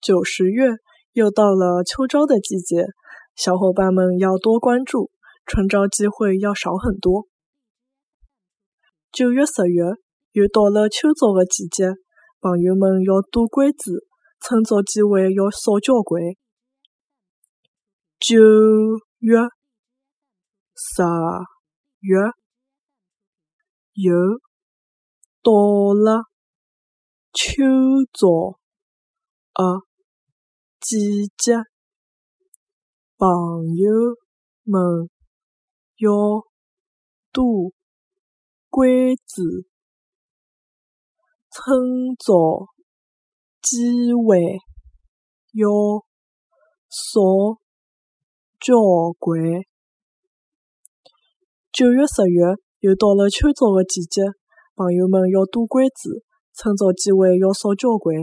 九十月又到了秋招的季节，小伙伴们要多关注，春招机会要少很多。九月、十月又到了秋招的季节，朋友们要多关注，趁早机会要少交关。九月、十月又到了秋招的。季节，朋友们要多关注，趁早机会要少交关。九月、十月又到了秋招的季节，朋友们要多关注，趁早机会要少交关。